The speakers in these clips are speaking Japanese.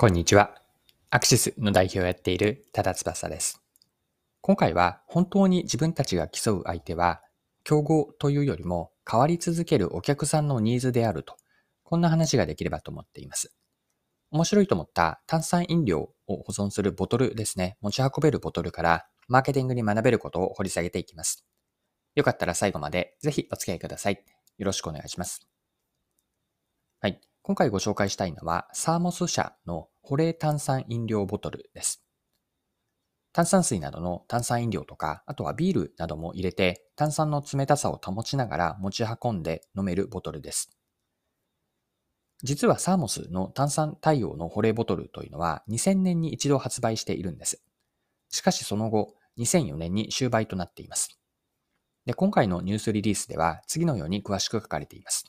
こんにちは。アクシスの代表をやっている多田翼です。今回は本当に自分たちが競う相手は競合というよりも変わり続けるお客さんのニーズであると、こんな話ができればと思っています。面白いと思った炭酸飲料を保存するボトルですね。持ち運べるボトルからマーケティングに学べることを掘り下げていきます。よかったら最後までぜひお付き合いください。よろしくお願いします。はい。今回ご紹介したいのは、サーモス社の保冷炭酸飲料ボトルです。炭酸水などの炭酸飲料とか、あとはビールなども入れて、炭酸の冷たさを保ちながら持ち運んで飲めるボトルです。実はサーモスの炭酸対応の保冷ボトルというのは2000年に一度発売しているんです。しかしその後、2004年に終売となっています。で今回のニュースリリースでは次のように詳しく書かれています。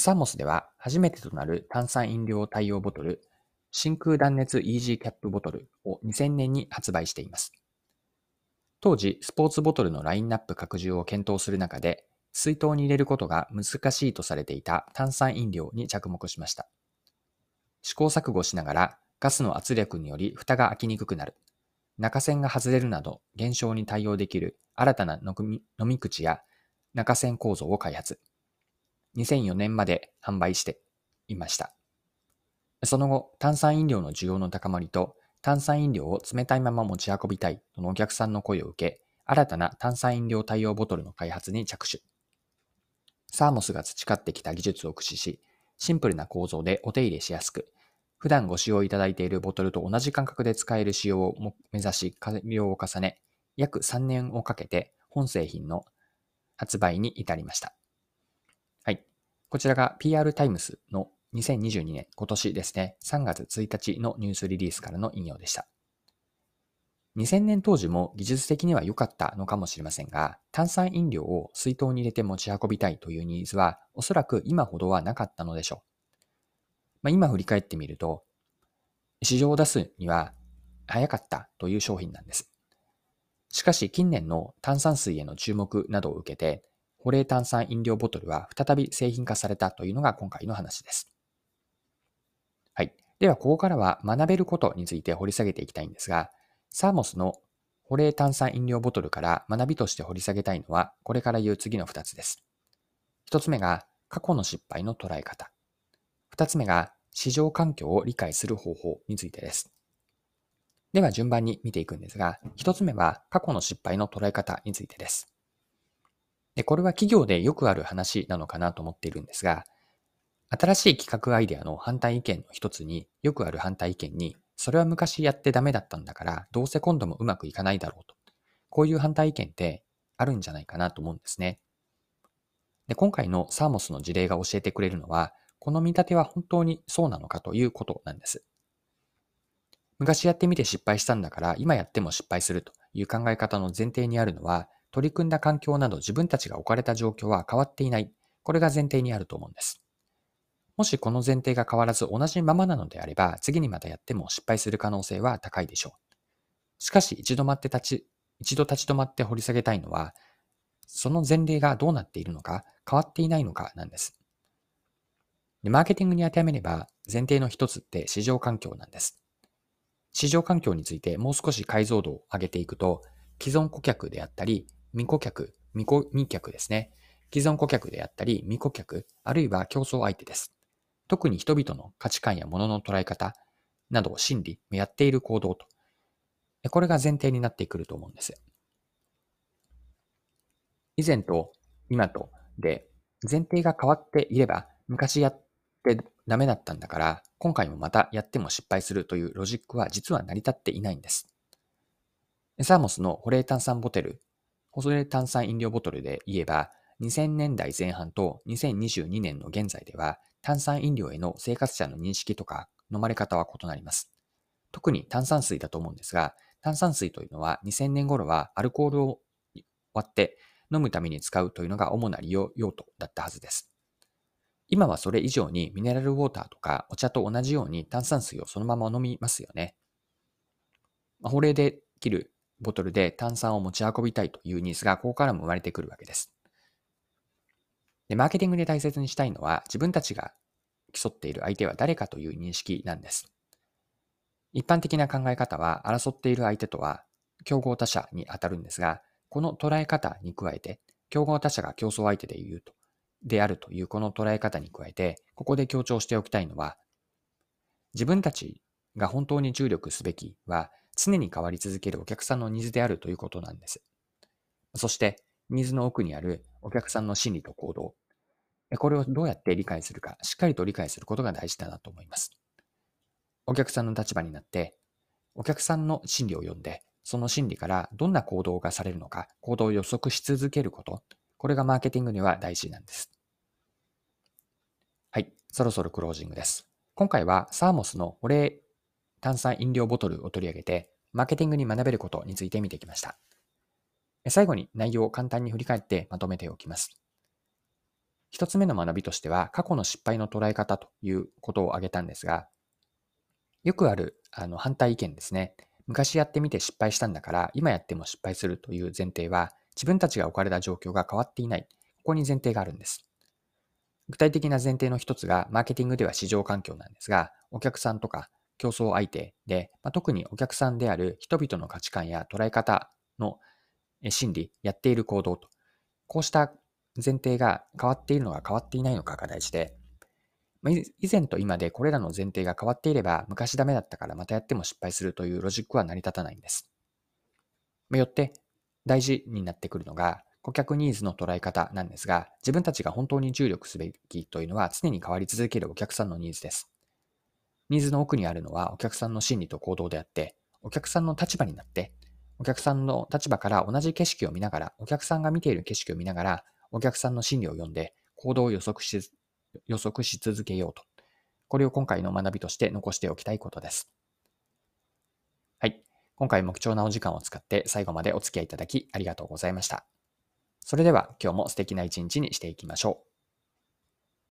サーモスでは初めてとなる炭酸飲料対応ボトル、真空断熱イージーキャップボトルを2000年に発売しています。当時、スポーツボトルのラインナップ拡充を検討する中で、水筒に入れることが難しいとされていた炭酸飲料に着目しました。試行錯誤しながら、ガスの圧力により蓋が開きにくくなる、中線が外れるなど現象に対応できる新たな飲み口や中線構造を開発。2004年まで販売していました。その後、炭酸飲料の需要の高まりと、炭酸飲料を冷たいまま持ち運びたいとのお客さんの声を受け、新たな炭酸飲料対応ボトルの開発に着手。サーモスが培ってきた技術を駆使し、シンプルな構造でお手入れしやすく、普段ご使用いただいているボトルと同じ感覚で使える仕様を目指し改良を重ね、約3年をかけて本製品の発売に至りました。こちらが PR タイムスの2022年、今年ですね、3月1日のニュースリリースからの引用でした。2000年当時も技術的には良かったのかもしれませんが、炭酸飲料を水筒に入れて持ち運びたいというニーズは、おそらく今ほどはなかったのでしょう。まあ、今振り返ってみると、市場を出すには早かったという商品なんです。しかし近年の炭酸水への注目などを受けて、保冷炭酸飲料ボトルは再び製品化されたというのが今回の話です。はい。では、ここからは学べることについて掘り下げていきたいんですが、サーモスの保冷炭酸飲料ボトルから学びとして掘り下げたいのは、これから言う次の2つです。1つ目が、過去の失敗の捉え方。2つ目が、市場環境を理解する方法についてです。では順番に見ていくんですが、1つ目は過去の失敗の捉え方についてです。で、これは企業でよくある話なのかなと思っているんですが、新しい企画アイデアの反対意見の一つに、よくある反対意見に、それは昔やってダメだったんだから、どうせ今度もうまくいかないだろうと。こういう反対意見ってあるんじゃないかなと思うんですね。で、今回のサーモスの事例が教えてくれるのは、この見立ては本当にそうなのかということなんです。昔やってみて失敗したんだから、今やっても失敗するという考え方の前提にあるのは、取り組んだ環境など自分たちが置かれた状況は変わっていない。これが前提にあると思うんです。もしこの前提が変わらず同じままなのであれば、次にまたやっても失敗する可能性は高いでしょう。しかし、一度待って立ち、一度立ち止まって掘り下げたいのは、その前例がどうなっているのか、変わっていないのかなんです。でマーケティングに当てはめれば、前提の一つって市場環境なんです。市場環境についてもう少し解像度を上げていくと、既存顧客であったり、未顧客、未顧未客ですね。既存顧客であったり、未顧客、あるいは競争相手です。特に人々の価値観や物の捉え方などを心理、やっている行動と。これが前提になってくると思うんです。以前と今とで前提が変わっていれば、昔やってダメだったんだから、今回もまたやっても失敗するというロジックは実は成り立っていないんです。サーモスの保冷炭酸ボトル細冷炭酸飲料ボトルで言えば、2000年代前半と2022年の現在では、炭酸飲料への生活者の認識とか飲まれ方は異なります。特に炭酸水だと思うんですが、炭酸水というのは2000年頃はアルコールを割って飲むために使うというのが主な利用用途だったはずです。今はそれ以上にミネラルウォーターとかお茶と同じように炭酸水をそのまま飲みますよね。保冷できるボトルで炭酸を持ち運びたいというニーズがここからも生まれてくるわけです。で、マーケティングで大切にしたいのは自分たちが競っている相手は誰かという認識なんです。一般的な考え方は、争っている相手とは競合他社に当たるんですが、この捉え方に加えて、競合他社が競争相手で言うと、であるというこの捉え方に加えて、ここで強調しておきたいのは、自分たちが本当に注力すべきは、常に変わり続けるお客さんのニーズであるということなんです。そして、ニーズの奥にあるお客さんの心理と行動。これをどうやって理解するか、しっかりと理解することが大事だなと思います。お客さんの立場になって、お客さんの心理を読んで、その心理からどんな行動がされるのか、行動を予測し続けること、これがマーケティングには大事なんです。はい、そろそろクロージングです。今回はサーモスの保冷炭酸飲料ボトルを取り上げて、マーケティングに学べることについて見てきました。最後に内容を簡単に振り返ってまとめておきます。一つ目の学びとしては、過去の失敗の捉え方ということを挙げたんですが、よくあるあの反対意見ですね。昔やってみて失敗したんだから、今やっても失敗するという前提は、自分たちが置かれた状況が変わっていない。ここに前提があるんです。具体的な前提の一つが、マーケティングでは市場環境なんですが、お客さんとか競争相手で、まあ、特にお客さんである人々の価値観や捉え方の心理、やっている行動と、こうした前提が変わっているのか変わっていないのかが大事で、以前と今でこれらの前提が変わっていれば、昔ダメだったからまたやっても失敗するというロジックは成り立たないんです。よって、大事になってくるのが、顧客ニーズの捉え方なんですが、自分たちが本当に注力すべきというのは常に変わり続けるお客さんのニーズです。ニーズの奥にあるのはお客さんの心理と行動であって、お客さんの立場になってお客さんの立場から同じ景色を見ながら、お客さんが見ている景色を見ながら、お客さんの心理を読んで、行動を予測し、予測し続けようと。これを今回の学びとして残しておきたいことです。はい。今回も貴重なお時間を使って最後までお付き合いいただきありがとうございました。それでは今日も素敵な一日にしていきましょう。